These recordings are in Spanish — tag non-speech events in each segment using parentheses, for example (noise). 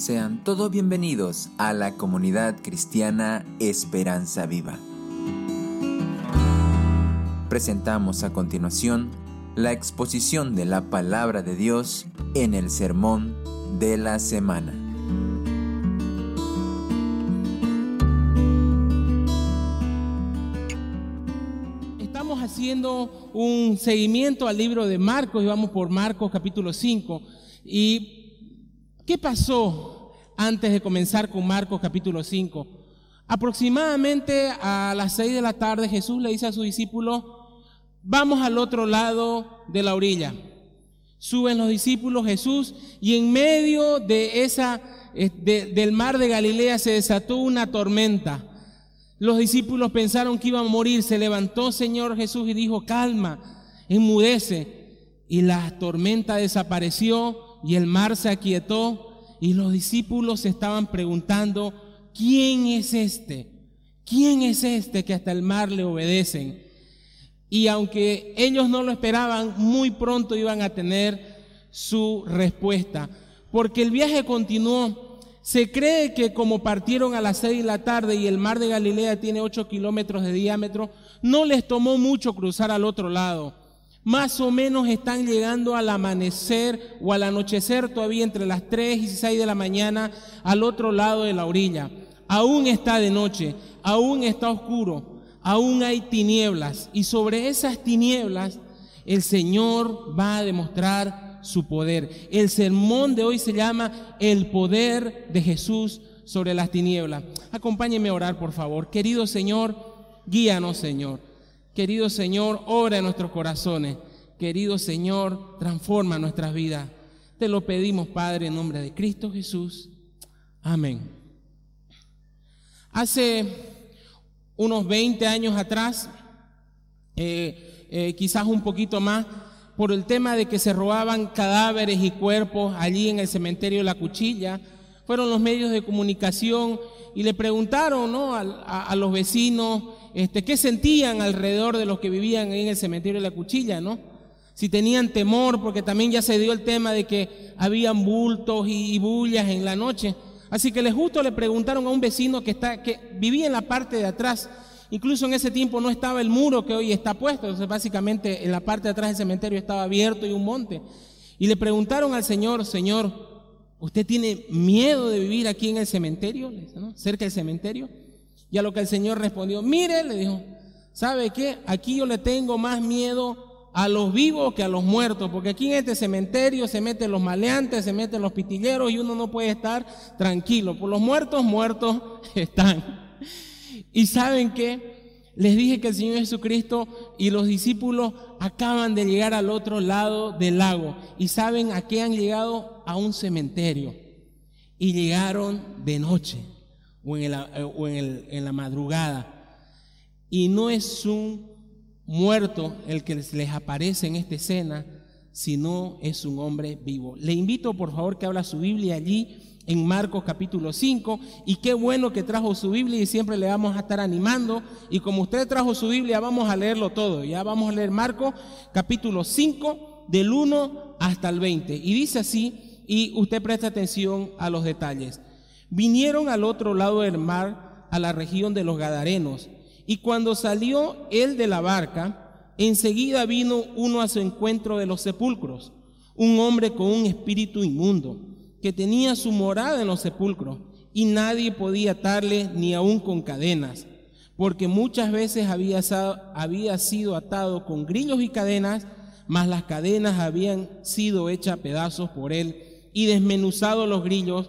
Sean todos bienvenidos a la comunidad cristiana Esperanza Viva. Presentamos a continuación la exposición de la palabra de Dios en el sermón de la semana. Estamos haciendo un seguimiento al libro de Marcos y vamos por Marcos capítulo 5 y ¿Qué pasó antes de comenzar con Marcos capítulo 5? Aproximadamente a las 6 de la tarde Jesús le dice a su discípulo, vamos al otro lado de la orilla. Suben los discípulos Jesús y en medio de esa, eh, del mar de Galilea se desató una tormenta. Los discípulos pensaron que iban a morir. Se levantó Señor Jesús y dijo, calma, enmudece. Y la tormenta desapareció y el mar se aquietó y los discípulos estaban preguntando, ¿quién es este? ¿Quién es este que hasta el mar le obedecen? Y aunque ellos no lo esperaban, muy pronto iban a tener su respuesta, porque el viaje continuó. Se cree que como partieron a las seis de la tarde y el mar de Galilea tiene ocho kilómetros de diámetro, no les tomó mucho cruzar al otro lado. Más o menos están llegando al amanecer o al anochecer todavía entre las 3 y 6 de la mañana al otro lado de la orilla. Aún está de noche, aún está oscuro, aún hay tinieblas y sobre esas tinieblas el Señor va a demostrar su poder. El sermón de hoy se llama El poder de Jesús sobre las tinieblas. Acompáñeme a orar, por favor. Querido Señor, guíanos, Señor. Querido Señor, obra en nuestros corazones. Querido Señor, transforma nuestras vidas. Te lo pedimos, Padre, en nombre de Cristo Jesús. Amén. Hace unos 20 años atrás, eh, eh, quizás un poquito más, por el tema de que se robaban cadáveres y cuerpos allí en el cementerio de la Cuchilla, fueron los medios de comunicación y le preguntaron ¿no? a, los vecinos este, qué sentían alrededor de los que vivían en el cementerio de la Cuchilla, ¿no? Si tenían temor, porque también ya se dio el tema de que habían bultos y, bullas en la noche. Así que les justo le preguntaron a un vecino que, está, que vivía en la parte de atrás. Incluso en ese tiempo no estaba el muro que hoy está puesto. Entonces, básicamente, en la parte de atrás del cementerio estaba abierto y un monte. Y le preguntaron al Señor, Señor, ¿usted tiene miedo de vivir aquí en el cementerio? Cerca del cementerio. Y a lo que el Señor respondió, mire, le dijo, ¿sabe qué? Aquí yo le tengo más miedo a los vivos que a los muertos, porque aquí en este cementerio se meten los maleantes, se meten los pitilleros y uno no puede estar tranquilo. Por los muertos, muertos (laughs) están. Y saben qué? Les dije que el Señor Jesucristo y los discípulos acaban de llegar al otro lado del lago. ¿Y saben a qué han llegado? A un cementerio. Y llegaron de noche o en, eh, en, la madrugada. Y no es un muerto el que les aparece en esta escena, sino es un hombre vivo. Le invito por favor que habla su Biblia allí en Marcos capítulo 5 y qué bueno que trajo su Biblia y siempre le vamos a estar animando y como usted trajo su Biblia vamos a leerlo todo, ya vamos a leer Marcos capítulo 5 del 1 hasta el 20 y dice así y usted presta atención a los detalles. Vinieron al otro lado del mar, a la región de los Gadarenos, y cuando salió él de la barca, enseguida vino uno a su encuentro de los sepulcros, un hombre con un espíritu inmundo, que tenía su morada en los sepulcros, y nadie podía atarle ni aun con cadenas, porque muchas veces había, sido atado con grillos y cadenas, mas las cadenas habían sido hechas pedazos por él, y desmenuzado los grillos,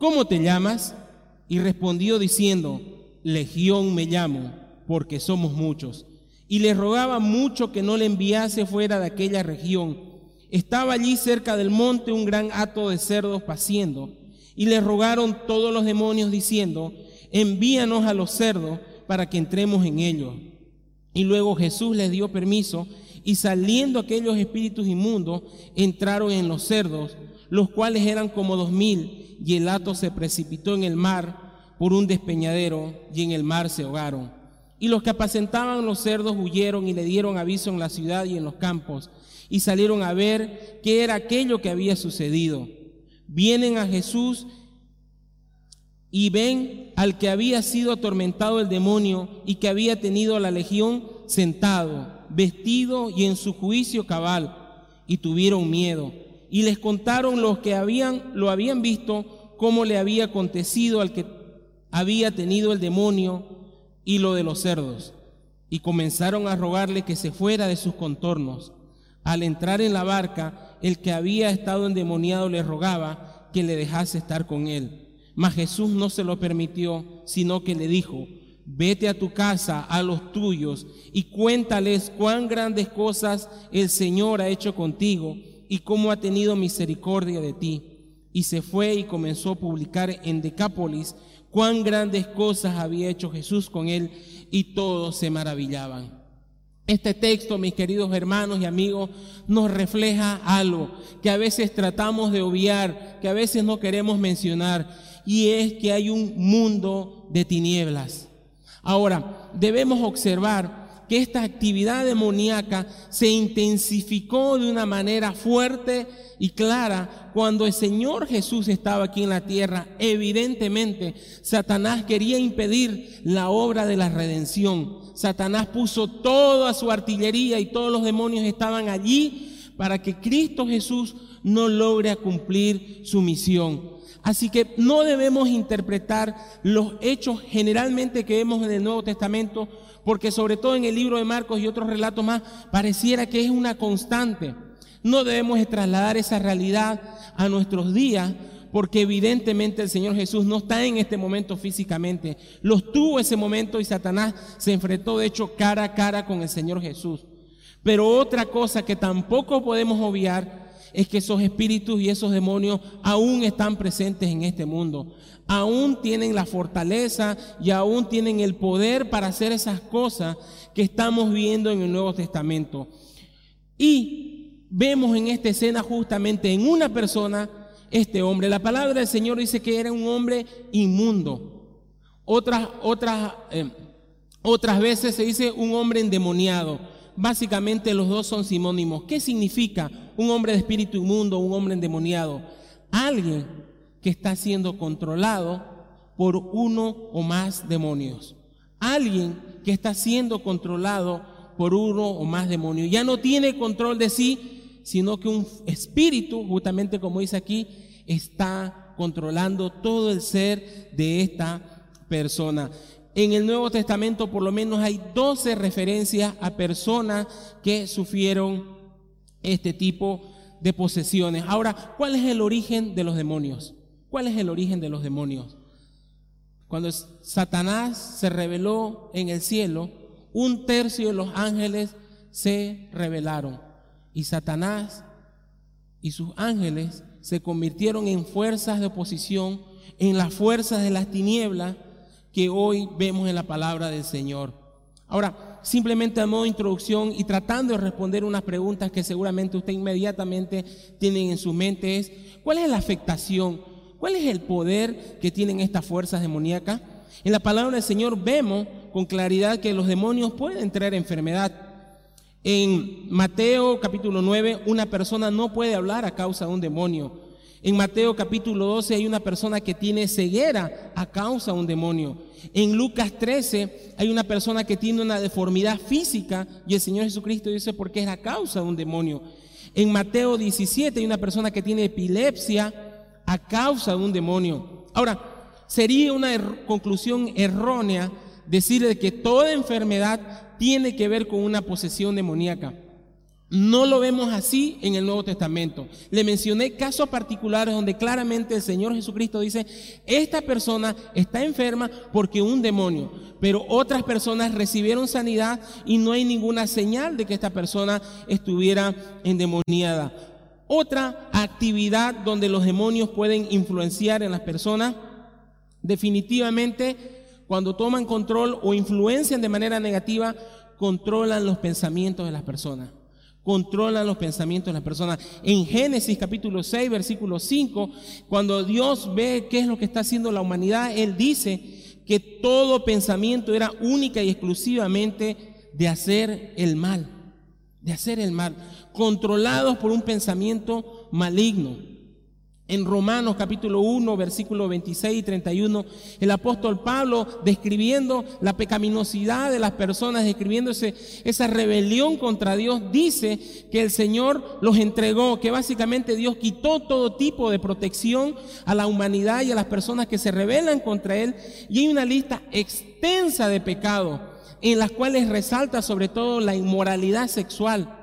¿cómo te llamas? Y respondió diciendo, Legión me llamo, porque somos muchos. Y le rogaba mucho que no le enviase fuera de aquella región. Estaba allí cerca del monte un gran hato de cerdos paciendo. Y le rogaron todos los demonios diciendo, envíanos a los cerdos para que entremos en ellos. Y luego Jesús les dio permiso y saliendo aquellos espíritus inmundos entraron en los cerdos, los cuales eran como dos mil, y el hato se precipitó en el mar por un despeñadero y en el mar se ahogaron. Y los que apacentaban los cerdos huyeron y le dieron aviso en la ciudad y en los campos y salieron a ver qué era aquello que había sucedido. Vienen a Jesús y ven al que había sido atormentado el demonio y que había tenido la legión sentado, vestido y en su juicio cabal, y tuvieron miedo. Y les contaron los que habían lo habían visto cómo le había acontecido al que había tenido el demonio y lo de los cerdos. Y comenzaron a rogarle que se fuera de sus contornos. Al entrar en la barca, el que había estado endemoniado le rogaba que le dejase estar con él. Mas Jesús no se lo permitió, sino que le dijo, vete a tu casa, a los tuyos, y cuéntales cuán grandes cosas el Señor ha hecho contigo y cómo ha tenido misericordia de ti. Y se fue y comenzó a publicar en Decápolis cuán grandes cosas había hecho Jesús con él, y todos se maravillaban. Este texto, mis queridos hermanos y amigos, nos refleja algo que a veces tratamos de obviar, que a veces no queremos mencionar, y es que hay un mundo de tinieblas. Ahora, debemos observar que esta actividad demoníaca se intensificó de una manera fuerte y clara cuando el Señor Jesús estaba aquí en la tierra. Evidentemente, Satanás quería impedir la obra de la redención. Satanás puso toda su artillería y todos los demonios estaban allí para que Cristo Jesús no logre cumplir su misión. Así que no debemos interpretar los hechos generalmente que vemos en el Nuevo Testamento, porque sobre todo en el libro de Marcos y otros relatos más, pareciera que es una constante. No debemos trasladar esa realidad a nuestros días porque evidentemente el Señor Jesús no está en este momento físicamente. Los tuvo ese momento y Satanás se enfrentó de hecho cara a cara con el Señor Jesús. Pero otra cosa que tampoco podemos obviar es que esos espíritus y esos demonios aún están presentes en este mundo. Aún tienen la fortaleza y aún tienen el poder para hacer esas cosas que estamos viendo en el Nuevo Testamento. Y vemos en esta escena justamente en una persona este hombre. La palabra del Señor dice que era un hombre inmundo. Otras, otras, eh, otras veces se dice un hombre endemoniado. Básicamente los dos son sinónimos. ¿Qué significa un hombre de espíritu inmundo, un hombre endemoniado? Alguien que está siendo controlado por uno o más demonios. Alguien que está siendo controlado por uno o más demonios. Ya no tiene control de sí, sino que un espíritu, justamente como dice aquí, está controlando todo el ser de esta persona. En el Nuevo Testamento por lo menos hay 12 referencias a personas que sufrieron este tipo de posesiones. Ahora, ¿cuál es el origen de los demonios? ¿Cuál es el origen de los demonios? Cuando Satanás se reveló en el cielo, un tercio de los ángeles se rebelaron y Satanás y sus ángeles se convirtieron en fuerzas de oposición, en las fuerzas de las tinieblas que hoy vemos en la palabra del Señor. Ahora, simplemente a modo de introducción y tratando de responder unas preguntas que seguramente usted inmediatamente tiene en su mente es, ¿cuál es la afectación? ¿Cuál es el poder que tienen estas fuerzas demoníacas? En la palabra del Señor vemos con claridad que los demonios pueden traer enfermedad, en Mateo capítulo 9, una persona no puede hablar a causa de un demonio. En Mateo capítulo 12 hay una persona que tiene ceguera a causa de un demonio. En Lucas 13 hay una persona que tiene una deformidad física y el Señor Jesucristo dice porque es a causa de un demonio. En Mateo 17 hay una persona que tiene epilepsia a causa de un demonio. Ahora, sería una er-, conclusión errónea decirle que toda enfermedad tiene que ver con una posesión demoníaca. No lo vemos así en el Nuevo Testamento. Le mencioné casos particulares donde claramente el Señor Jesucristo dice, esta persona está enferma porque un demonio, pero otras personas recibieron sanidad y no hay ninguna señal de que esta persona estuviera endemoniada. Otra actividad donde los demonios pueden influenciar en las personas, definitivamente cuando toman control o influencian de manera negativa, controlan los pensamientos de las personas. Controlan los pensamientos de las personas. En Génesis capítulo 6, versículo 5, cuando Dios ve qué es lo que está haciendo la humanidad, Él dice que todo pensamiento era única y exclusivamente de hacer el mal, de hacer el mal controlados por un pensamiento maligno. En Romanos capítulo 1, versículo 26 y 31, el apóstol Pablo describiendo la pecaminosidad de las personas, describiendo esa rebelión contra Dios, dice que el Señor los entregó, que básicamente Dios quitó todo tipo de protección a la humanidad y a las personas que se rebelan contra Él. Y hay una lista extensa de pecados en las cuales resalta sobre todo la inmoralidad sexual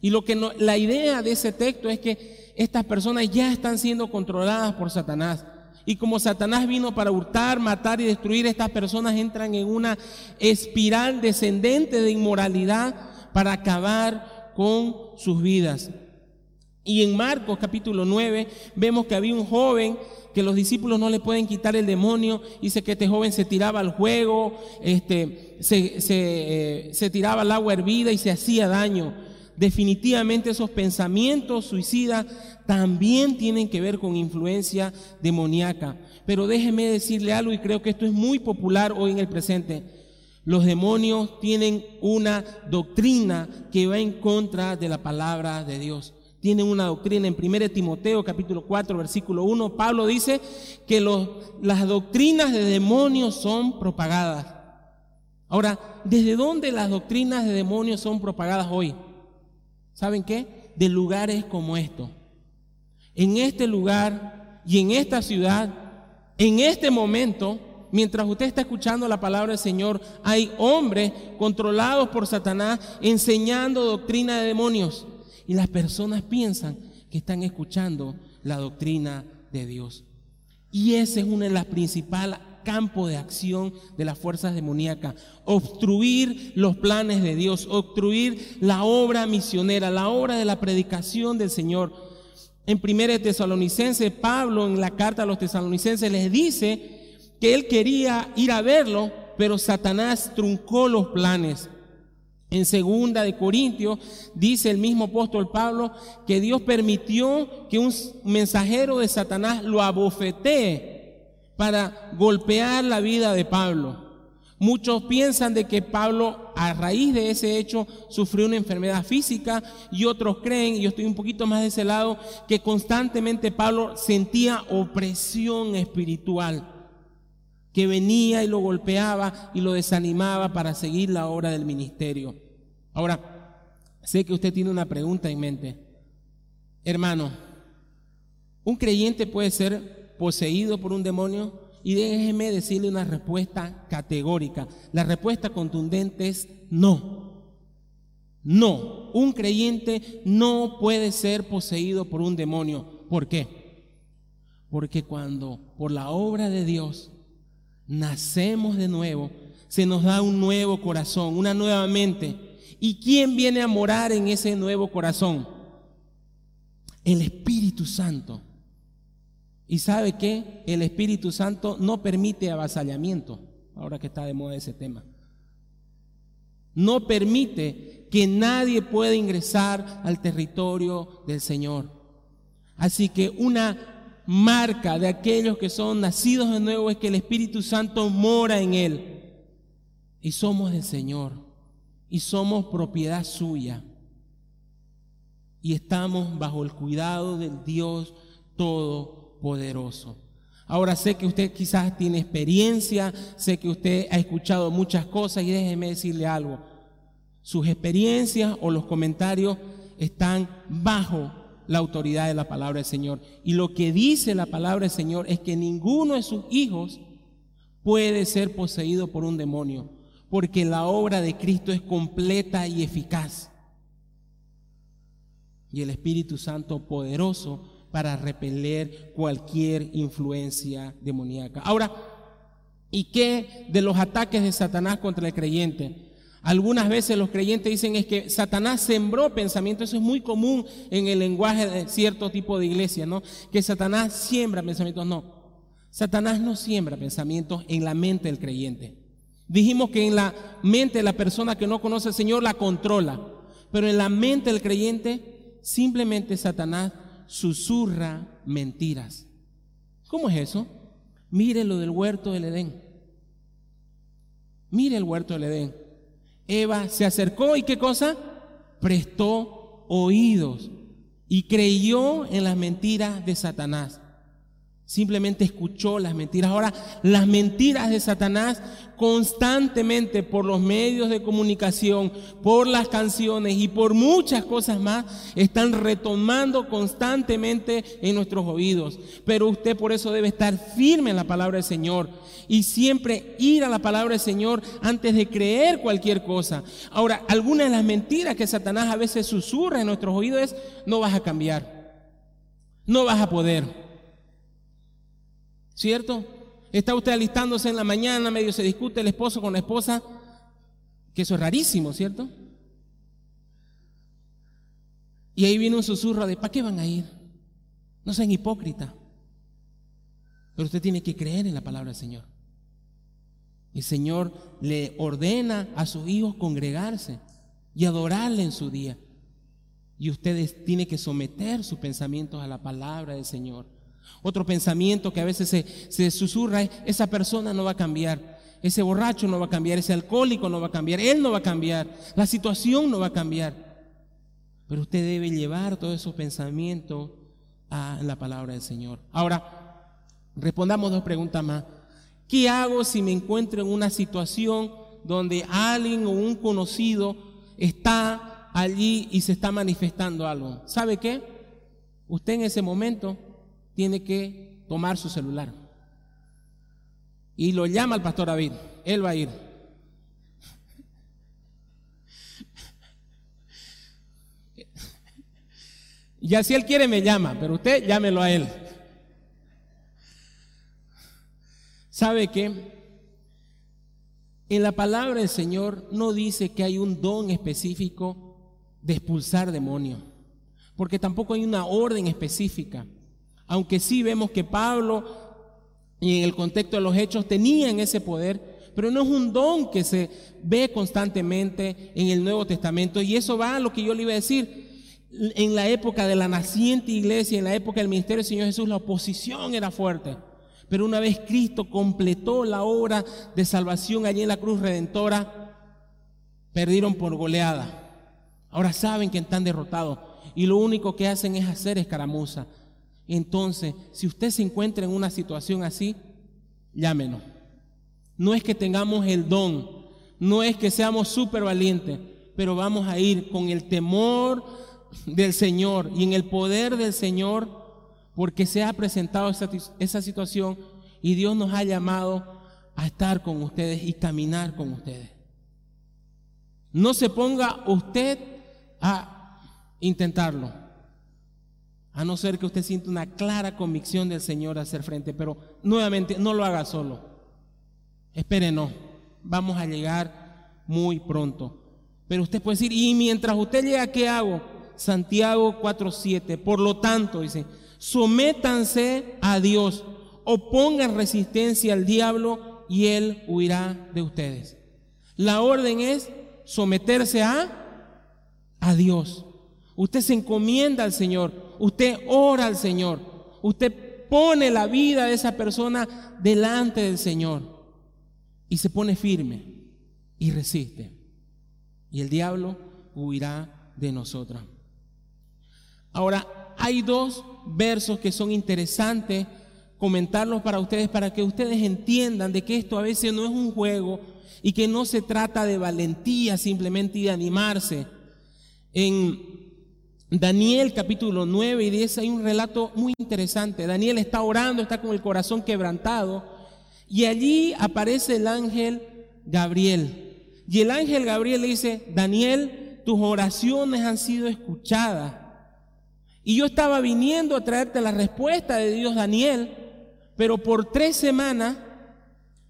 y lo que la idea de ese texto es que estas personas ya están siendo controladas por Satanás. Y como Satanás vino para hurtar, matar y destruir, estas personas entran en una espiral descendente de inmoralidad para acabar con sus vidas. Y en Marcos capítulo 9 vemos que había un joven que los discípulos no le pueden quitar el demonio. Dice que este joven se tiraba al juego, este, se, se, eh, se tiraba al agua hervida y se hacía daño definitivamente esos pensamientos suicidas también tienen que ver con influencia demoníaca. Pero déjeme decirle algo y creo que esto es muy popular hoy en el presente. Los demonios tienen una doctrina que va en contra de la palabra de Dios. Tienen una doctrina en 1 Timoteo capítulo 4 versículo 1. Pablo dice que las doctrinas de demonios son propagadas. Ahora, ¿desde dónde las doctrinas de demonios son propagadas hoy? ¿Saben qué? De lugares como estos. En este lugar y en esta ciudad, en este momento, mientras usted está escuchando la palabra del Señor, hay hombres controlados por Satanás enseñando doctrina de demonios. Y las personas piensan que están escuchando la doctrina de Dios. Y esa es una de las principales campo de acción de las fuerzas demoníacas. Obstruir los planes de Dios, obstruir la obra misionera, la obra de la predicación del Señor. En 1 Tesalonicenses, Pablo en la carta a los tesalonicenses les dice que él quería ir a verlo, pero Satanás truncó los planes. En segunda de Corintios dice el mismo apóstol Pablo que Dios permitió que un mensajero de Satanás lo abofetee para golpear la vida de Pablo. Muchos piensan de que Pablo a raíz de ese hecho sufrió una enfermedad física y otros creen, y yo estoy un poquito más de ese lado, que constantemente Pablo sentía opresión espiritual, que venía y lo golpeaba y lo desanimaba para seguir la obra del ministerio. Ahora, sé que usted tiene una pregunta en mente. Hermano, ¿un creyente puede ser poseído por un demonio? Y déjeme decirle una respuesta categórica. La respuesta contundente es no. No, un creyente no puede ser poseído por un demonio. ¿Por qué? Porque cuando por la obra de Dios nacemos de nuevo, se nos da un nuevo corazón, una nueva mente. ¿Y quién viene a morar en ese nuevo corazón? El Espíritu Santo. Y sabe que el Espíritu Santo no permite avasallamiento, ahora que está de moda ese tema. No permite que nadie pueda ingresar al territorio del Señor. Así que una marca de aquellos que son nacidos de nuevo es que el Espíritu Santo mora en él. Y somos del Señor. Y somos propiedad suya. Y estamos bajo el cuidado del Dios todo poderoso. Ahora sé que usted quizás tiene experiencia, sé que usted ha escuchado muchas cosas y déjeme decirle algo. Sus experiencias o los comentarios están bajo la autoridad de la palabra del Señor. Y lo que dice la palabra del Señor es que ninguno de sus hijos puede ser poseído por un demonio, porque la obra de Cristo es completa y eficaz. Y el Espíritu Santo poderoso para repeler cualquier influencia demoníaca. Ahora, ¿y qué de los ataques de Satanás contra el creyente? Algunas veces los creyentes dicen es que Satanás sembró pensamientos, eso es muy común en el lenguaje de cierto tipo de iglesia, ¿no? Que Satanás siembra pensamientos, no. Satanás no siembra pensamientos en la mente del creyente. Dijimos que en la mente de la persona que no conoce al Señor la controla, pero en la mente del creyente simplemente Satanás susurra mentiras. ¿Cómo es eso? Mire lo del huerto del Edén. Mire el huerto del Edén. Eva se acercó y qué cosa? Prestó oídos y creyó en las mentiras de Satanás. Simplemente escuchó las mentiras. Ahora, las mentiras de Satanás constantemente por los medios de comunicación, por las canciones y por muchas cosas más, están retomando constantemente en nuestros oídos. Pero usted por eso debe estar firme en la palabra del Señor y siempre ir a la palabra del Señor antes de creer cualquier cosa. Ahora, algunas de las mentiras que Satanás a veces susurra en nuestros oídos es, no vas a cambiar, no vas a poder. ¿Cierto? Está usted alistándose en la mañana, medio se discute el esposo con la esposa, que eso es rarísimo, ¿cierto? Y ahí viene un susurro de, ¿para qué van a ir? No sean hipócritas. Pero usted tiene que creer en la palabra del Señor. El Señor le ordena a sus hijos congregarse y adorarle en su día. Y ustedes tienen que someter sus pensamientos a la palabra del Señor. Otro pensamiento que a veces se, susurra es, esa persona no va a cambiar, ese borracho no va a cambiar, ese alcohólico no va a cambiar, él no va a cambiar, la situación no va a cambiar. Pero usted debe llevar todos esos pensamientos a la palabra del Señor. Ahora, respondamos dos preguntas más. ¿Qué hago si me encuentro en una situación donde alguien o un conocido está allí y se está manifestando algo? ¿Sabe qué? Usted en ese momento tiene que tomar su celular. Y lo llama al pastor David. Él va a ir. Y si él quiere me llama, pero usted llámelo a él. ¿Sabe qué? En la palabra del Señor no dice que hay un don específico de expulsar demonios, porque tampoco hay una orden específica. Aunque sí vemos que Pablo, y en el contexto de los hechos, tenían ese poder, pero no es un don que se ve constantemente en el Nuevo Testamento. Y eso va a lo que yo le iba a decir. En la época de la naciente iglesia, en la época del ministerio del Señor Jesús, la oposición era fuerte. Pero una vez Cristo completó la obra de salvación allí en la cruz redentora, perdieron por goleada. Ahora saben que están derrotados y lo único que hacen es hacer escaramuza. Entonces, si usted se encuentra en una situación así, llámenos. No es que tengamos el don, no es que seamos súper valientes, pero vamos a ir con el temor del Señor y en el poder del Señor, porque se ha presentado esa, esa situación y Dios nos ha llamado a estar con ustedes y caminar con ustedes. No se ponga usted a intentarlo a no ser que usted sienta una clara convicción del Señor a hacer frente. Pero nuevamente, no lo haga solo. Espere, no. Vamos a llegar muy pronto. Pero usted puede decir, y mientras usted llega, ¿qué hago? Santiago 4.7. Por lo tanto, dice, sométanse a Dios, opongan resistencia al diablo y él huirá de ustedes. La orden es someterse a, a Dios. Usted se encomienda al Señor usted ora al Señor, usted pone la vida de esa persona delante del Señor y se pone firme y resiste. Y el diablo huirá de nosotras. Ahora, hay dos versos que son interesantes comentarlos para ustedes, para que ustedes entiendan de que esto a veces no es un juego y que no se trata de valentía simplemente y de animarse. En Daniel capítulo 9 y 10 hay un relato muy interesante. Daniel está orando, está con el corazón quebrantado y allí aparece el ángel Gabriel. Y el ángel Gabriel le dice, Daniel, tus oraciones han sido escuchadas. Y yo estaba viniendo a traerte la respuesta de Dios, Daniel, pero por tres semanas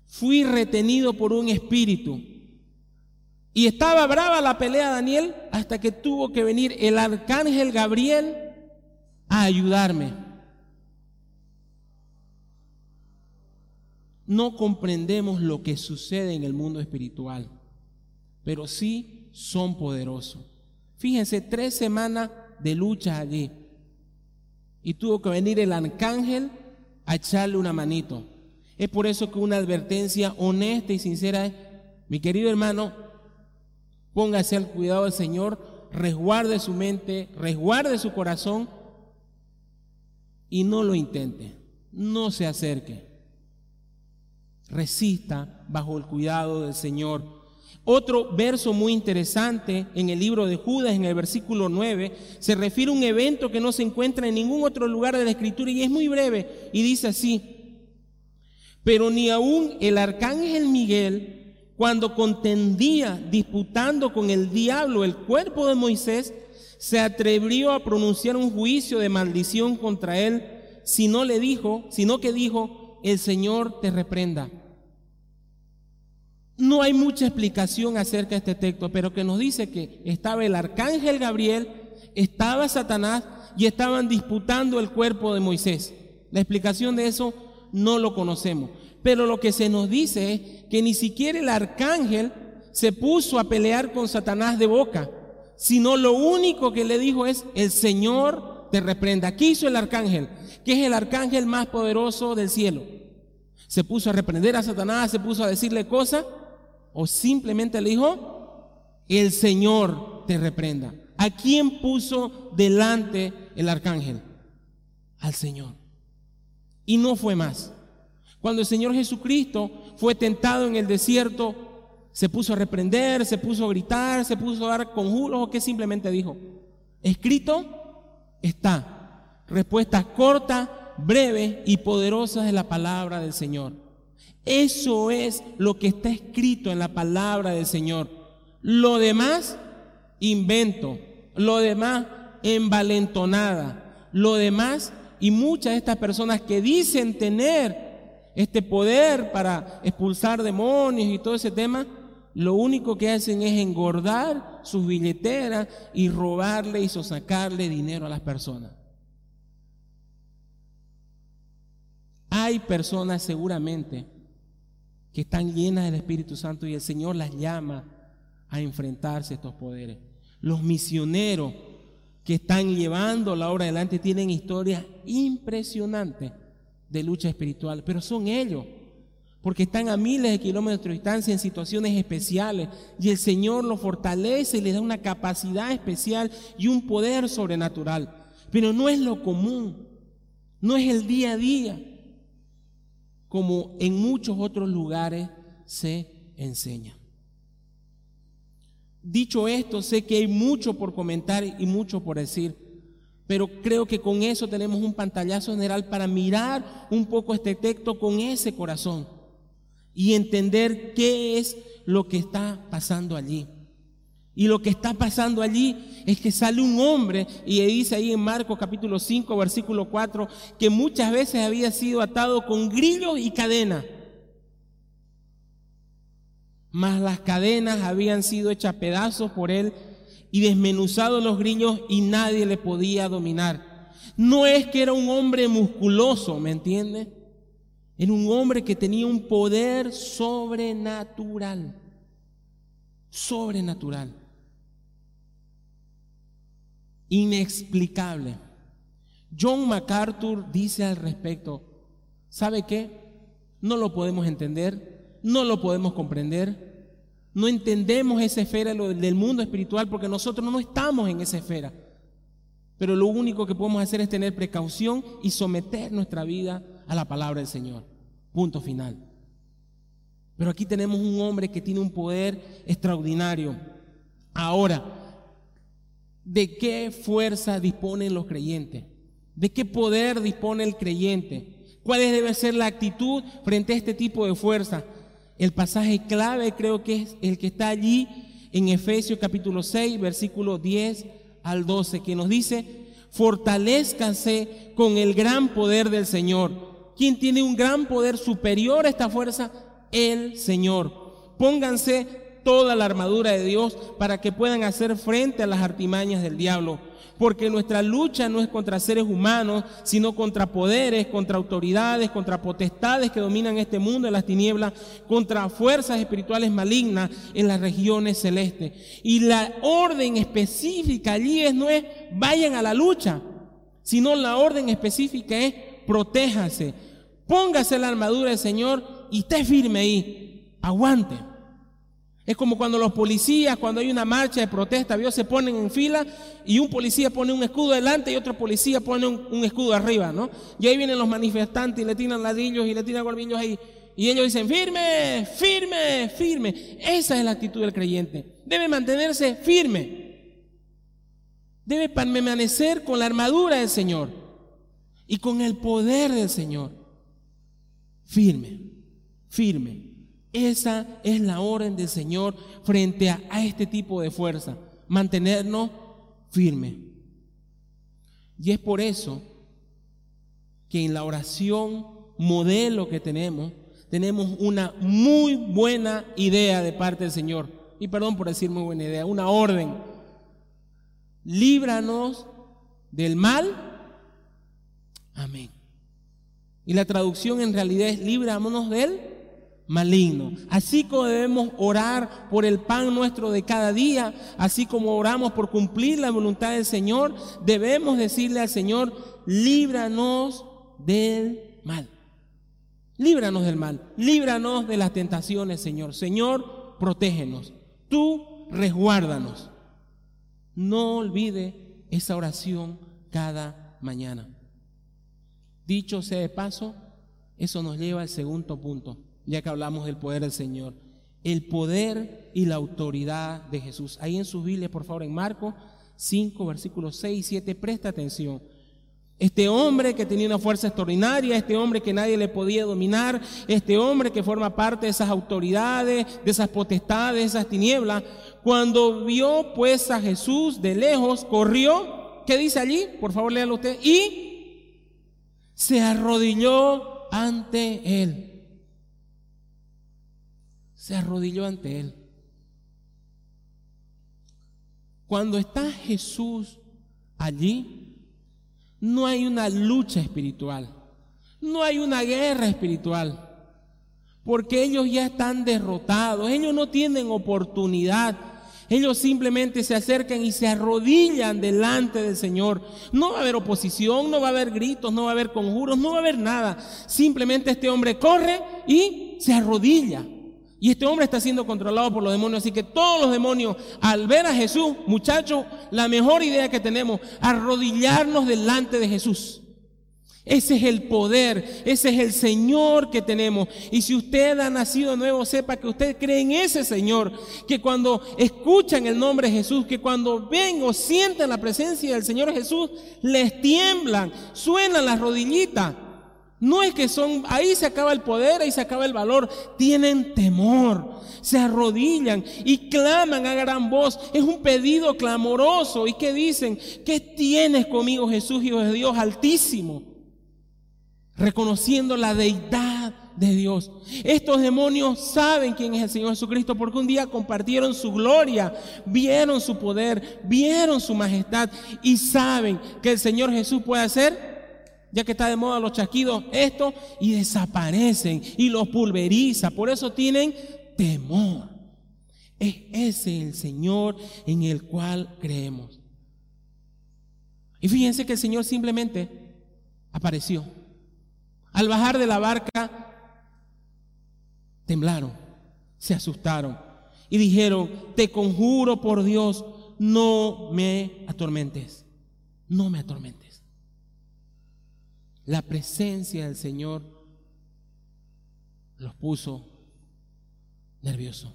fui retenido por un espíritu Y estaba brava la pelea Daniel hasta que tuvo que venir el arcángel Gabriel a ayudarme. No comprendemos lo que sucede en el mundo espiritual, pero sí son poderosos. Fíjense, tres semanas de lucha allí. Y tuvo que venir el arcángel a echarle una manito. Es por eso que una advertencia honesta y sincera es, mi querido hermano, póngase al cuidado del Señor, resguarde su mente, resguarde su corazón y no lo intente, no se acerque. Resista bajo el cuidado del Señor. Otro verso muy interesante en el libro de Judas, en el versículo 9, se refiere a un evento que no se encuentra en ningún otro lugar de la Escritura y es muy breve y dice así, pero ni aún el arcángel Miguel, cuando contendía disputando con el diablo el cuerpo de Moisés, se atrevió a pronunciar un juicio de maldición contra él, si no le dijo, sino que dijo, el Señor te reprenda. No hay mucha explicación acerca de este texto, pero que nos dice que estaba el arcángel Gabriel, estaba Satanás y estaban disputando el cuerpo de Moisés. La explicación de eso no lo conocemos. Pero lo que se nos dice es que ni siquiera el arcángel se puso a pelear con Satanás de boca, sino lo único que le dijo es, el Señor te reprenda. ¿Qué hizo el arcángel? Que es el arcángel más poderoso del cielo. Se puso a reprender a Satanás, se puso a decirle cosas o simplemente le dijo, el Señor te reprenda. ¿A quién puso delante el arcángel? Al Señor. Y no fue más. Cuando el Señor Jesucristo fue tentado en el desierto, se puso a reprender, se puso a gritar, se puso a dar conjuros o que simplemente dijo, escrito está. Respuesta corta, breve y poderosa de la palabra del Señor. Eso es lo que está escrito en la palabra del Señor. Lo demás, invento. Lo demás, envalentonada. Lo demás, y muchas de estas personas que dicen tener este poder para expulsar demonios y todo ese tema, lo único que hacen es engordar sus billeteras y robarle y sacarle dinero a las personas. Hay personas seguramente que están llenas del Espíritu Santo y el Señor las llama a enfrentarse a estos poderes. Los misioneros que están llevando la obra adelante tienen historias impresionantes de lucha espiritual, pero son ellos, porque están a miles de kilómetros de distancia en situaciones especiales y el Señor los fortalece y les da una capacidad especial y un poder sobrenatural. Pero no es lo común, no es el día a día como en muchos otros lugares se enseña. Dicho esto, sé que hay mucho por comentar y mucho por decir, pero creo que con eso tenemos un pantallazo general para mirar un poco este texto con ese corazón y entender qué es lo que está pasando allí. Y lo que está pasando allí es que sale un hombre, y dice ahí en Marcos capítulo 5, versículo 4, que muchas veces había sido atado con grillos y cadenas. Mas las cadenas habían sido hechas pedazos por él y desmenuzados los grillos y nadie le podía dominar. No es que era un hombre musculoso, ¿me entiende? Era un hombre que tenía un poder sobrenatural. Sobrenatural inexplicable. John MacArthur dice al respecto, ¿sabe qué? No lo podemos entender, no lo podemos comprender, no entendemos esa esfera del mundo espiritual porque nosotros no estamos en esa esfera. Pero lo único que podemos hacer es tener precaución y someter nuestra vida a la palabra del Señor. Punto final. Pero aquí tenemos un hombre que tiene un poder extraordinario. Ahora, de qué fuerza disponen los creyentes, de qué poder dispone el creyente, cuál debe ser la actitud frente a este tipo de fuerza. El pasaje clave creo que es el que está allí en Efesios capítulo 6, versículo 10 al 12, que nos dice, fortalezcanse con el gran poder del Señor. ¿Quién tiene un gran poder superior a esta fuerza? El Señor. Pónganse toda la armadura de Dios para que puedan hacer frente a las artimañas del diablo. Porque nuestra lucha no es contra seres humanos, sino contra poderes, contra autoridades, contra potestades que dominan este mundo de las tinieblas, contra fuerzas espirituales malignas en las regiones celestes. Y la orden específica allí es, no es vayan a la lucha, sino la orden específica es protéjanse, póngase la armadura del Señor y esté firme ahí, aguante. Es como cuando los policías, cuando hay una marcha de protesta, Dios se ponen en fila y un policía pone un escudo delante y otro policía pone un, escudo arriba, ¿no? Y ahí vienen los manifestantes y le tiran ladrillos y le tiran golbillos ahí. Y ellos dicen, firme, firme, firme. Esa es la actitud del creyente. Debe mantenerse firme. Debe permanecer con la armadura del Señor y con el poder del Señor. Firme, firme. Esa es la orden del Señor frente a, este tipo de fuerza, mantenernos firmes. Y es por eso que en la oración modelo que tenemos, tenemos una muy buena idea de parte del Señor. Y perdón por decir muy buena idea, una orden. Líbranos del mal. Amén. Y la traducción en realidad es líbranos del maligno. Así como debemos orar por el pan nuestro de cada día, así como oramos por cumplir la voluntad del Señor, debemos decirle al Señor, líbranos del mal. Líbranos del mal, líbranos de las tentaciones, Señor. Señor, protégenos. Tú resguárdanos. No olvide esa oración cada mañana. Dicho sea de paso, eso nos lleva al segundo punto ya que hablamos del poder del Señor. El poder y la autoridad de Jesús. Ahí en sus Biblias, por favor, en Marcos 5, versículos 6 y 7, presta atención. Este hombre que tenía una fuerza extraordinaria, este hombre que nadie le podía dominar, este hombre que forma parte de esas autoridades, de esas potestades, de esas tinieblas, cuando vio pues a Jesús de lejos, corrió, ¿qué dice allí? Por favor, léalo usted, y se arrodilló ante él se arrodilló ante él. Cuando está Jesús allí, no hay una lucha espiritual, no hay una guerra espiritual, porque ellos ya están derrotados, ellos no tienen oportunidad. Ellos simplemente se acercan y se arrodillan delante del Señor. No va a haber oposición, no va a haber gritos, no va a haber conjuros, no va a haber nada. Simplemente este hombre corre y se arrodilla. Y este hombre está siendo controlado por los demonios. Así que todos los demonios, al ver a Jesús, muchachos, la mejor idea que tenemos, arrodillarnos delante de Jesús. Ese es el poder, ese es el Señor que tenemos. Y si usted ha nacido nuevo, sepa que usted cree en ese Señor, que cuando escuchan el nombre de Jesús, que cuando ven o sienten la presencia del Señor Jesús, les tiemblan, suenan las rodillitas. No es que son, ahí se acaba el poder, ahí se acaba el valor. Tienen temor, se arrodillan y claman a gran voz. Es un pedido clamoroso. ¿Y qué dicen? ¿Qué tienes conmigo, Jesús, Hijo de Dios Altísimo? Reconociendo la deidad de Dios. Estos demonios saben quién es el Señor Jesucristo porque un día compartieron su gloria, vieron su poder, vieron su majestad y saben que el Señor Jesús puede hacer ya que está de moda los chasquidos, esto, y desaparecen y los pulveriza. Por eso tienen temor. Es ese el Señor en el cual creemos. Y fíjense que el Señor simplemente apareció. Al bajar de la barca, temblaron, se asustaron y dijeron, te conjuro por Dios, no me atormentes, no me atormentes. La presencia del Señor los puso nerviosos.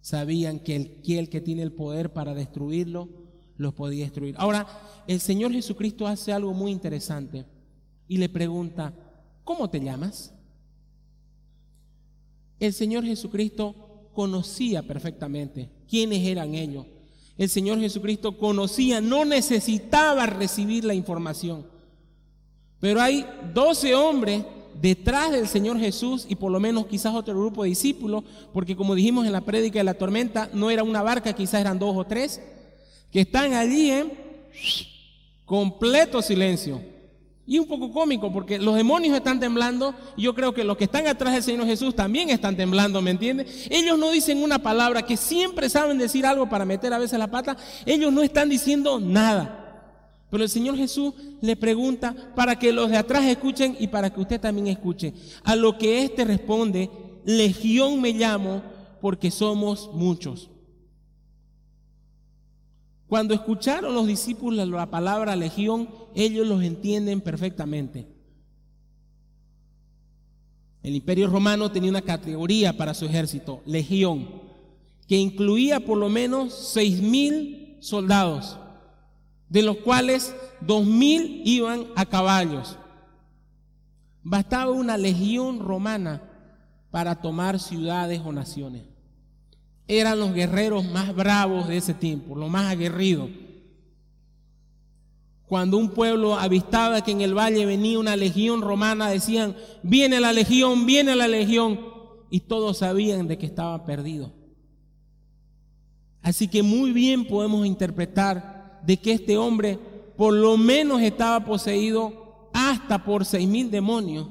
Sabían que el, que tiene el poder para destruirlo, los podía destruir. Ahora, el Señor Jesucristo hace algo muy interesante y le pregunta, ¿cómo te llamas? El Señor Jesucristo conocía perfectamente quiénes eran ellos. El Señor Jesucristo conocía, no necesitaba recibir la información. Pero hay 12 hombres detrás del Señor Jesús y por lo menos quizás otro grupo de discípulos, porque como dijimos en la prédica de la tormenta, no era una barca, quizás eran dos o tres, que están allí en completo silencio. Y un poco cómico, porque los demonios están temblando, y yo creo que los que están atrás del Señor Jesús también están temblando, ¿me entiendes? Ellos no dicen una palabra, que siempre saben decir algo para meter a veces la pata, ellos no están diciendo nada. Pero el Señor Jesús le pregunta para que los de atrás escuchen y para que usted también escuche. A lo que éste responde, Legión me llamo porque somos muchos. Cuando escucharon los discípulos la palabra legión, ellos los entienden perfectamente. El imperio romano tenía una categoría para su ejército, legión, que incluía por lo menos seis mil soldados, de los cuales dos mil iban a caballos. Bastaba una legión romana para tomar ciudades o naciones eran los guerreros más bravos de ese tiempo, los más aguerridos. Cuando un pueblo avistaba que en el valle venía una legión romana, decían, viene la legión, viene la legión, y todos sabían de que estaba perdido. Así que muy bien podemos interpretar de que este hombre por lo menos estaba poseído hasta por seis mil demonios,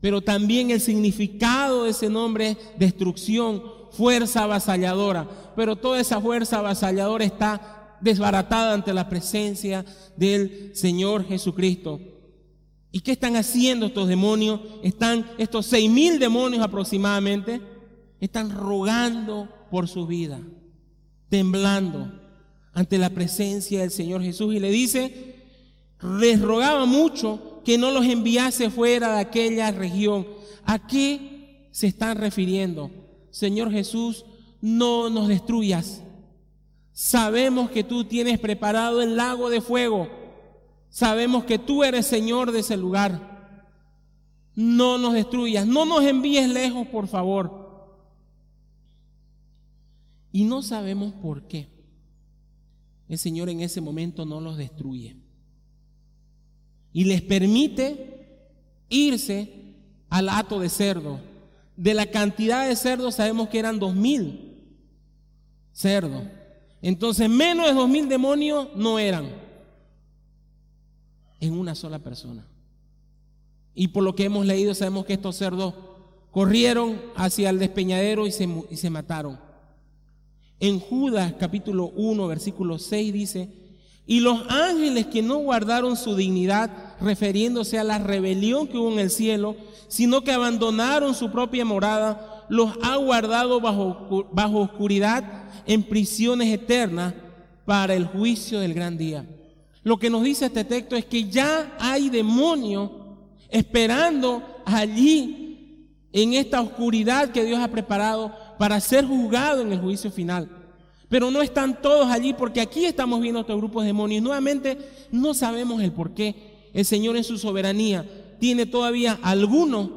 pero también el significado de ese nombre es destrucción, fuerza avasalladora, pero toda esa fuerza avasalladora está desbaratada ante la presencia del Señor Jesucristo. ¿Y qué están haciendo estos demonios? Están estos seis mil demonios aproximadamente, están rogando por su vida, temblando ante la presencia del Señor Jesús y le dice, les rogaba mucho que no los enviase fuera de aquella región. ¿A qué se están refiriendo? Señor Jesús, no nos destruyas. Sabemos que tú tienes preparado el lago de fuego. Sabemos que tú eres Señor de ese lugar. No nos destruyas, no nos envíes lejos, por favor. Y no sabemos por qué. El Señor en ese momento no los destruye. Y les permite irse al hato de cerdo de la cantidad de cerdos sabemos que eran dos mil cerdos. Entonces menos de dos mil demonios no eran en una sola persona. Y por lo que hemos leído sabemos que estos cerdos corrieron hacia el despeñadero y se, y se mataron. En Judas capítulo 1 versículo 6 dice, y los ángeles que no guardaron su dignidad, refiriéndose a la rebelión que hubo en el cielo, sino que abandonaron su propia morada, los ha guardado bajo, bajo oscuridad en prisiones eternas para el juicio del gran día. Lo que nos dice este texto es que ya hay demonios esperando allí en esta oscuridad que Dios ha preparado para ser juzgado en el juicio final. Pero no están todos allí porque aquí estamos viendo estos grupos de demonios. Nuevamente no sabemos el por qué. El Señor en su soberanía tiene todavía algunos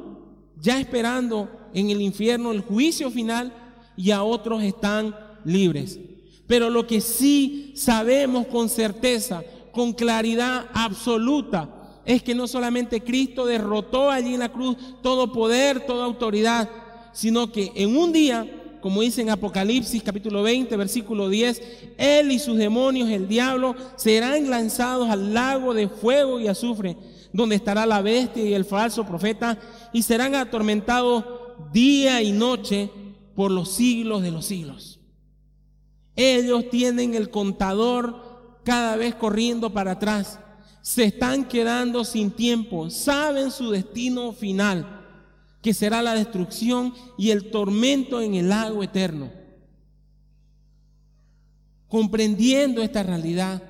ya esperando en el infierno el juicio final y a otros están libres. Pero lo que sí sabemos con certeza, con claridad absoluta, es que no solamente Cristo derrotó allí en la cruz todo poder, toda autoridad, sino que en un día como dice en Apocalipsis capítulo 20, versículo 10, él y sus demonios, el diablo, serán lanzados al lago de fuego y azufre, donde estará la bestia y el falso profeta, y serán atormentados día y noche por los siglos de los siglos. Ellos tienen el contador cada vez corriendo para atrás, se están quedando sin tiempo, saben su destino final que será la destrucción y el tormento en el lago eterno. Comprendiendo esta realidad,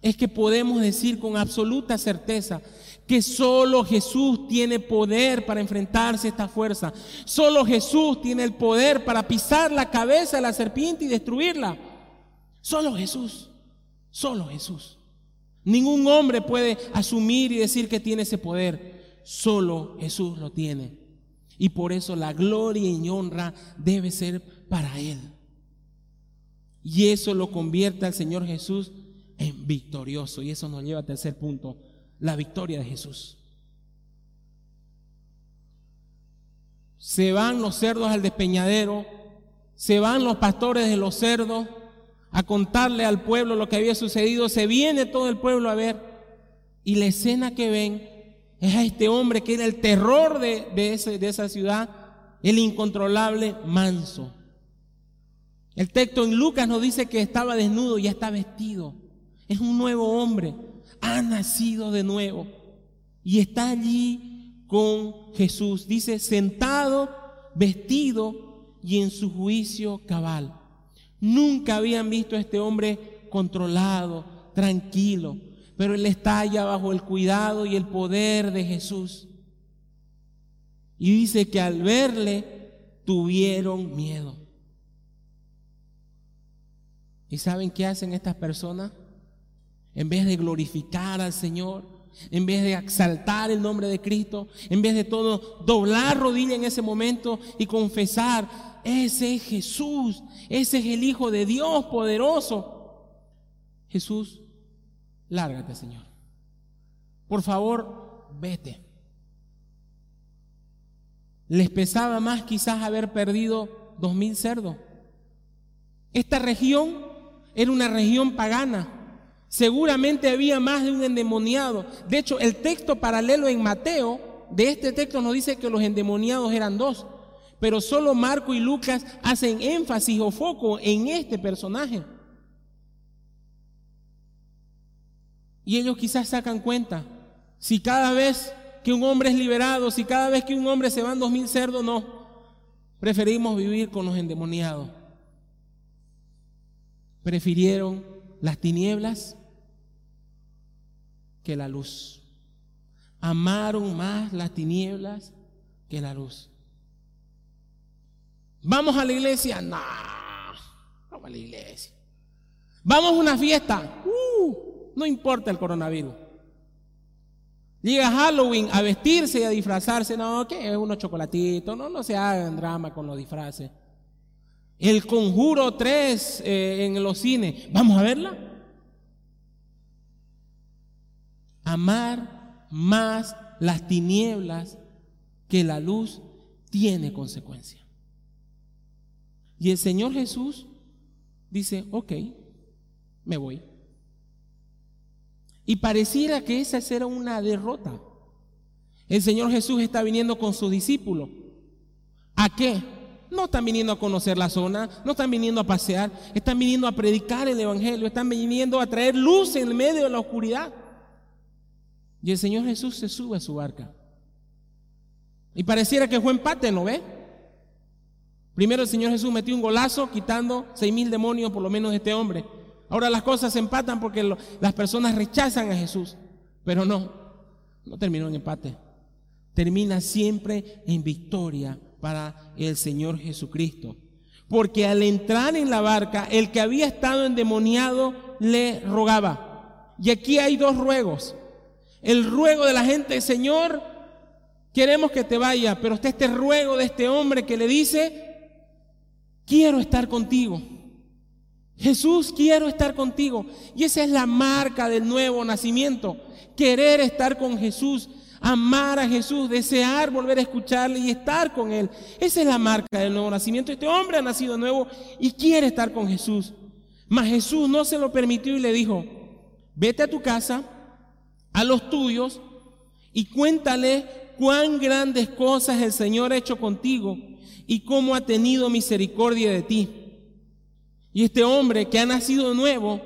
es que podemos decir con absoluta certeza que solo Jesús tiene poder para enfrentarse a esta fuerza. Solo Jesús tiene el poder para pisar la cabeza de la serpiente y destruirla. Solo Jesús. Solo Jesús. Ningún hombre puede asumir y decir que tiene ese poder. Solo Jesús lo tiene. Y por eso la gloria y honra debe ser para Él. Y eso lo convierte al Señor Jesús en victorioso. Y eso nos lleva al tercer punto, la victoria de Jesús. Se van los cerdos al despeñadero, se van los pastores de los cerdos a contarle al pueblo lo que había sucedido, se viene todo el pueblo a ver y la escena que ven es a este hombre que era el terror de, de, esa ciudad, el incontrolable manso. El texto en Lucas nos dice que estaba desnudo, ya está vestido. Es un nuevo hombre, ha nacido de nuevo y está allí con Jesús. Dice, sentado, vestido y en su juicio cabal. Nunca habían visto a este hombre controlado, tranquilo, pero él está allá bajo el cuidado y el poder de Jesús. Y dice que al verle tuvieron miedo. ¿Y saben qué hacen estas personas? En vez de glorificar al Señor, en vez de exaltar el nombre de Cristo, en vez de todo doblar rodilla en ese momento y confesar, ese es Jesús, ese es el Hijo de Dios poderoso. Jesús, lárgate, Señor. Por favor, vete. Les pesaba más quizás haber perdido dos mil cerdos. Esta región era una región pagana. Seguramente había más de un endemoniado. De hecho, el texto paralelo en Mateo de este texto nos dice que los endemoniados eran dos. Pero solo Marco y Lucas hacen énfasis o foco en este personaje. Y ellos quizás sacan cuenta, si cada vez que un hombre es liberado, si cada vez que un hombre se van dos mil cerdos, no, preferimos vivir con los endemoniados. Prefirieron las tinieblas que la luz. Amaron más las tinieblas que la luz. ¿Vamos a la iglesia? No, vamos a la iglesia. ¿Vamos a una fiesta? Uh, no importa el coronavirus. Llega Halloween a vestirse y a disfrazarse. No, que es unos chocolatitos. No, no se hagan drama con los disfraces. El Conjuro 3 eh, en los cines. ¿Vamos a verla? Amar más las tinieblas que la luz tiene consecuencia. Y el Señor Jesús dice, ok, me voy. Y pareciera que esa será una derrota. El Señor Jesús está viniendo con sus discípulos. ¿A qué? No están viniendo a conocer la zona, no están viniendo a pasear, están viniendo a predicar el Evangelio, están viniendo a traer luz en medio de la oscuridad. Y el Señor Jesús se sube a su barca. Y pareciera que fue empate, ¿no ve? Primero el Señor Jesús metió un golazo quitando seis mil demonios por lo menos de este hombre. Ahora las cosas se empatan porque las personas rechazan a Jesús. Pero no, no terminó en empate. Termina siempre en victoria para el Señor Jesucristo. Porque al entrar en la barca, el que había estado endemoniado le rogaba. Y aquí hay dos ruegos. El ruego de la gente, Señor, queremos que te vaya, pero está este ruego de este hombre que le dice, quiero estar contigo. Jesús, quiero estar contigo. Y esa es la marca del nuevo nacimiento. Querer estar con Jesús, amar a Jesús, desear volver a escucharle y estar con Él. Esa es la marca del nuevo nacimiento. Este hombre ha nacido nuevo y quiere estar con Jesús. Mas Jesús no se lo permitió y le dijo, vete a tu casa, a los tuyos, y cuéntale cuán grandes cosas el Señor ha hecho contigo y cómo ha tenido misericordia de ti. Y este hombre que ha nacido de nuevo,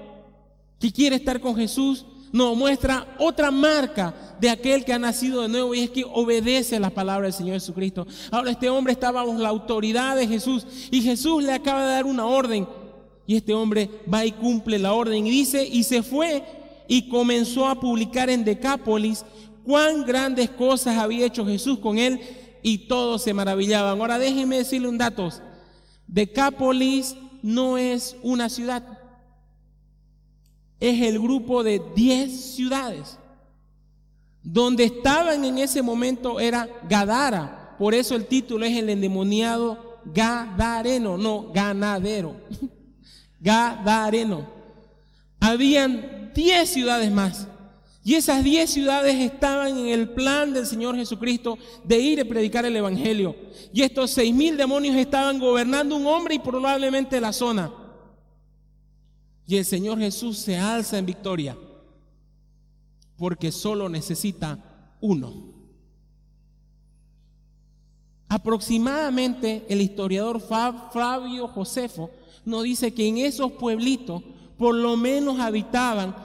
que quiere estar con Jesús, nos muestra otra marca de aquel que ha nacido de nuevo y es que obedece las palabras del Señor Jesucristo. Ahora este hombre estaba bajo la autoridad de Jesús y Jesús le acaba de dar una orden y este hombre va y cumple la orden y dice y se fue y comenzó a publicar en Decápolis cuán grandes cosas había hecho Jesús con él y todos se maravillaban. Ahora déjenme decirle un dato. Decápolis no es una ciudad, es el grupo de 10 ciudades. Donde estaban en ese momento era Gadara, por eso el título es el endemoniado Gadareno, no ganadero. (laughs) Gadareno. Habían 10 ciudades más. Y esas diez ciudades estaban en el plan del Señor Jesucristo de ir a predicar el Evangelio. Y estos seis mil demonios estaban gobernando un hombre y probablemente la zona. Y el Señor Jesús se alza en victoria porque solo necesita uno. Aproximadamente el historiador Fabio Josefo nos dice que en esos pueblitos por lo menos habitaban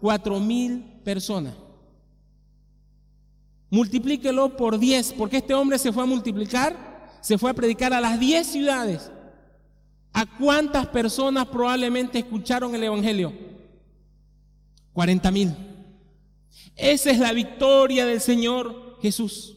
cuatro mil personas. Multiplíquelo por diez, porque este hombre se fue a multiplicar, se fue a predicar a las diez ciudades. ¿A cuántas personas probablemente escucharon el Evangelio? 40 mil. Esa es la victoria del Señor Jesús.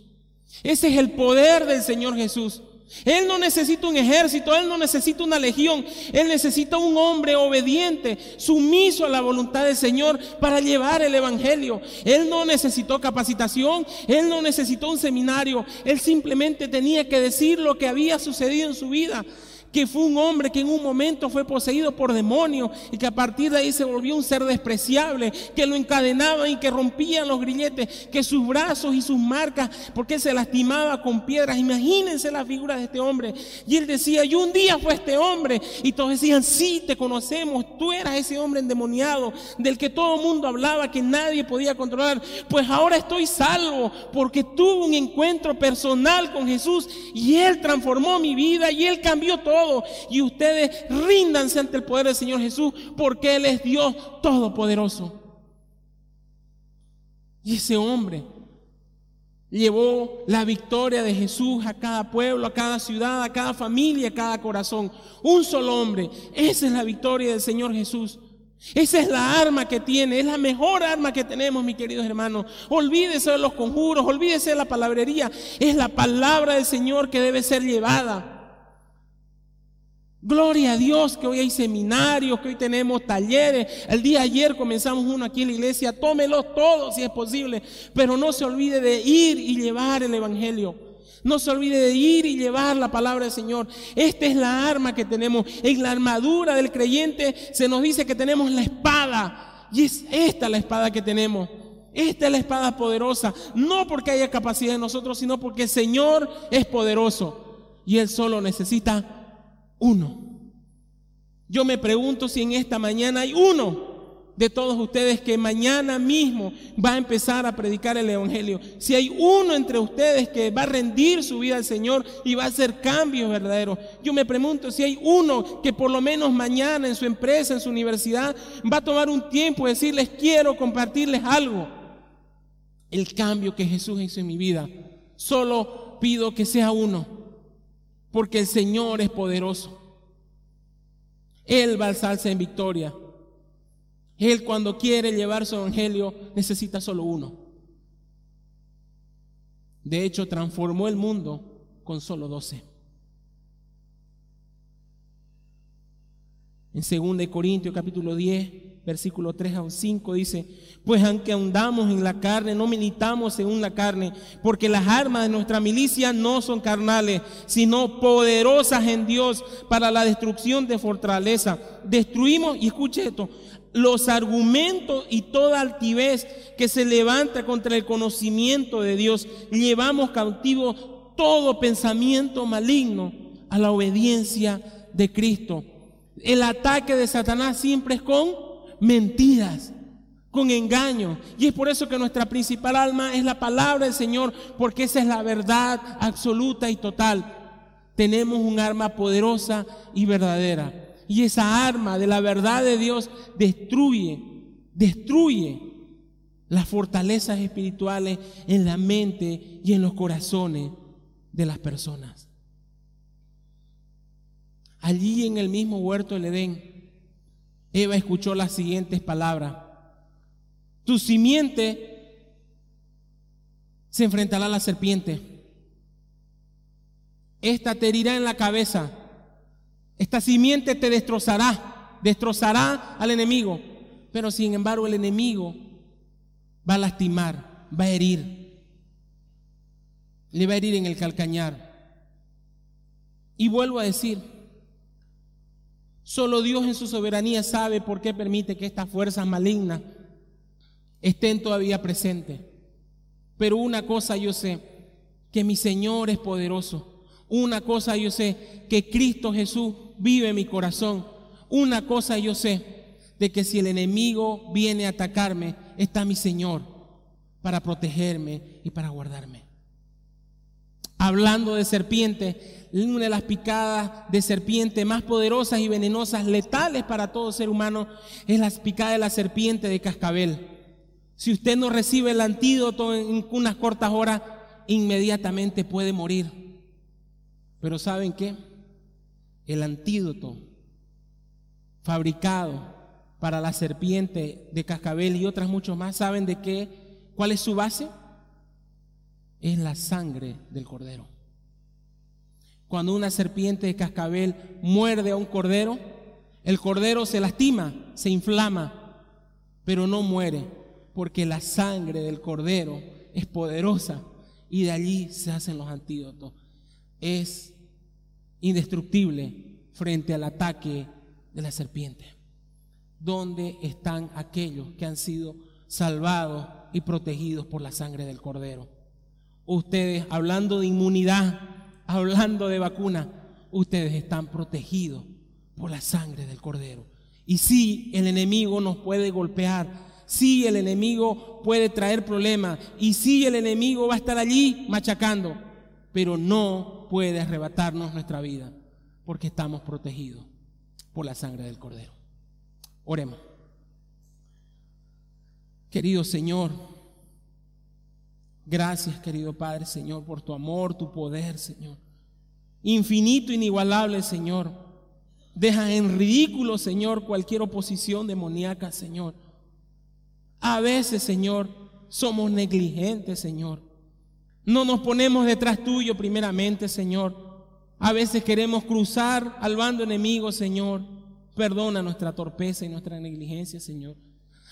Ese es el poder del Señor Jesús. Él no necesita un ejército, Él no necesita una legión, Él necesita un hombre obediente, sumiso a la voluntad del Señor para llevar el Evangelio. Él no necesitó capacitación, Él no necesitó un seminario, Él simplemente tenía que decir lo que había sucedido en su vida que fue un hombre que en un momento fue poseído por demonios y que a partir de ahí se volvió un ser despreciable, que lo encadenaban y que rompían los grilletes, que sus brazos y sus marcas, porque se lastimaba con piedras. Imagínense la figura de este hombre. Y él decía, yo un día fue este hombre. Y todos decían, sí, te conocemos, tú eras ese hombre endemoniado, del que todo el mundo hablaba, que nadie podía controlar. Pues ahora estoy salvo, porque tuve un encuentro personal con Jesús y él transformó mi vida y él cambió todo y ustedes ríndanse ante el poder del Señor Jesús porque Él es Dios todopoderoso. Y ese hombre llevó la victoria de Jesús a cada pueblo, a cada ciudad, a cada familia, a cada corazón. Un solo hombre. Esa es la victoria del Señor Jesús. Esa es la arma que tiene, es la mejor arma que tenemos, mis queridos hermanos. Olvídese de los conjuros, olvídese de la palabrería. Es la palabra del Señor que debe ser llevada. Gloria a Dios que hoy hay seminarios, que hoy tenemos talleres. El día ayer comenzamos uno aquí en la iglesia. Tómelos todos si es posible. Pero no se olvide de ir y llevar el Evangelio. No se olvide de ir y llevar la palabra del Señor. Esta es la arma que tenemos. En la armadura del creyente se nos dice que tenemos la espada. Y es esta la espada que tenemos. Esta es la espada poderosa. No porque haya capacidad en nosotros, sino porque el Señor es poderoso. Y Él solo necesita uno. Yo me pregunto si en esta mañana hay uno de todos ustedes que mañana mismo va a empezar a predicar el Evangelio. Si hay uno entre ustedes que va a rendir su vida al Señor y va a hacer cambios verdaderos. Yo me pregunto si hay uno que por lo menos mañana en su empresa, en su universidad, va a tomar un tiempo y decirles, quiero compartirles algo. El cambio que Jesús hizo en mi vida. Solo pido que sea uno porque el Señor es poderoso. Él va a alzarse en victoria. Él cuando quiere llevar su evangelio necesita solo uno. De hecho, transformó el mundo con solo doce. En 2 Corintios capítulo 10, versículo 3 a 5 dice, pues aunque andamos en la carne, no militamos según la carne, porque las armas de nuestra milicia no son carnales, sino poderosas en Dios para la destrucción de fortaleza. Destruimos, y escuche esto, los argumentos y toda altivez que se levanta contra el conocimiento de Dios. Llevamos cautivo todo pensamiento maligno a la obediencia de Cristo. El ataque de Satanás siempre es con mentiras, con engaño. Y es por eso que nuestra principal alma es la palabra del Señor, porque esa es la verdad absoluta y total. Tenemos un arma poderosa y verdadera. Y esa arma de la verdad de Dios destruye, destruye las fortalezas espirituales en la mente y en los corazones de las personas. Allí en el mismo huerto del Edén, Eva escuchó las siguientes palabras. Tu simiente se enfrentará a la serpiente. Esta te herirá en la cabeza. Esta simiente te destrozará, destrozará al enemigo. Pero sin embargo el enemigo va a lastimar, va a herir. Le va a herir en el calcañar. Y vuelvo a decir, Solo Dios en su soberanía sabe por qué permite que estas fuerzas malignas estén todavía presentes. Pero una cosa yo sé, que mi Señor es poderoso. Una cosa yo sé, que Cristo Jesús vive en mi corazón. Una cosa yo sé, de que si el enemigo viene a atacarme, está mi Señor para protegerme y para guardarme. Hablando de serpiente, una de las picadas de serpiente más poderosas y venenosas, letales para todo ser humano, es la picada de la serpiente de cascabel. Si usted no recibe el antídoto en unas cortas horas, inmediatamente puede morir. Pero ¿saben qué? El antídoto fabricado para la serpiente de cascabel y otras muchos más, ¿saben de qué? ¿Cuál es su base? Es la sangre del cordero. Cuando una serpiente de cascabel muerde a un cordero, el cordero se lastima, se inflama, pero no muere, porque la sangre del cordero es poderosa y de allí se hacen los antídotos. Es indestructible frente al ataque de la serpiente. ¿Dónde están aquellos que han sido salvados y protegidos por la sangre del Cordero? Ustedes, hablando de inmunidad, hablando de vacuna, ustedes están protegidos por la sangre del Cordero. Y si el enemigo nos puede golpear, si el enemigo puede traer problemas, y si el enemigo va a estar allí machacando, pero no puede arrebatarnos nuestra vida, porque estamos protegidos por la sangre del Cordero. Oremos. Querido Señor, gracias querido Padre Señor por tu amor, tu poder Señor. Infinito, inigualable Señor. Deja en ridículo Señor cualquier oposición demoníaca Señor. A veces Señor somos negligentes Señor. No nos ponemos detrás tuyo primeramente Señor. A veces queremos cruzar al bando enemigo Señor Perdona nuestra torpeza y nuestra negligencia, Señor.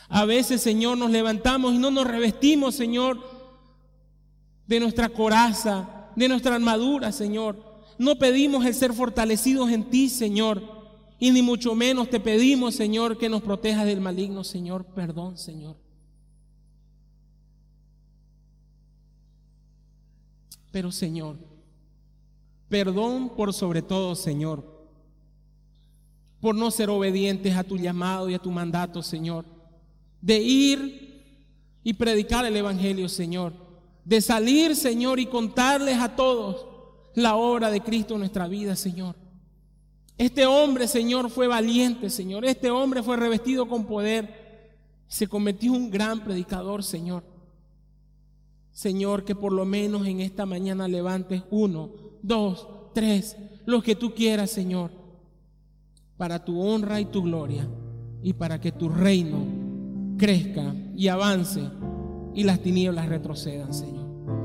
A veces, Señor, nos levantamos y no nos revestimos, Señor, de nuestra coraza, de nuestra armadura, Señor. No pedimos el ser fortalecidos en ti, Señor. Y ni mucho menos te pedimos, Señor, que nos protejas del maligno, Señor. Perdón, Señor. Pero, Señor, perdón por sobre todo, Señor por no ser obedientes a tu llamado y a tu mandato, Señor. De ir y predicar el Evangelio, Señor. De salir, Señor, y contarles a todos la obra de Cristo en nuestra vida, Señor. Este hombre, Señor, fue valiente, Señor. Este hombre fue revestido con poder. Se en un gran predicador, Señor. Señor, que por lo menos en esta mañana levantes uno, dos, tres, los que tú quieras, Señor para tu honra y tu gloria y para que tu reino crezca y avance y las tinieblas retrocedan, Señor.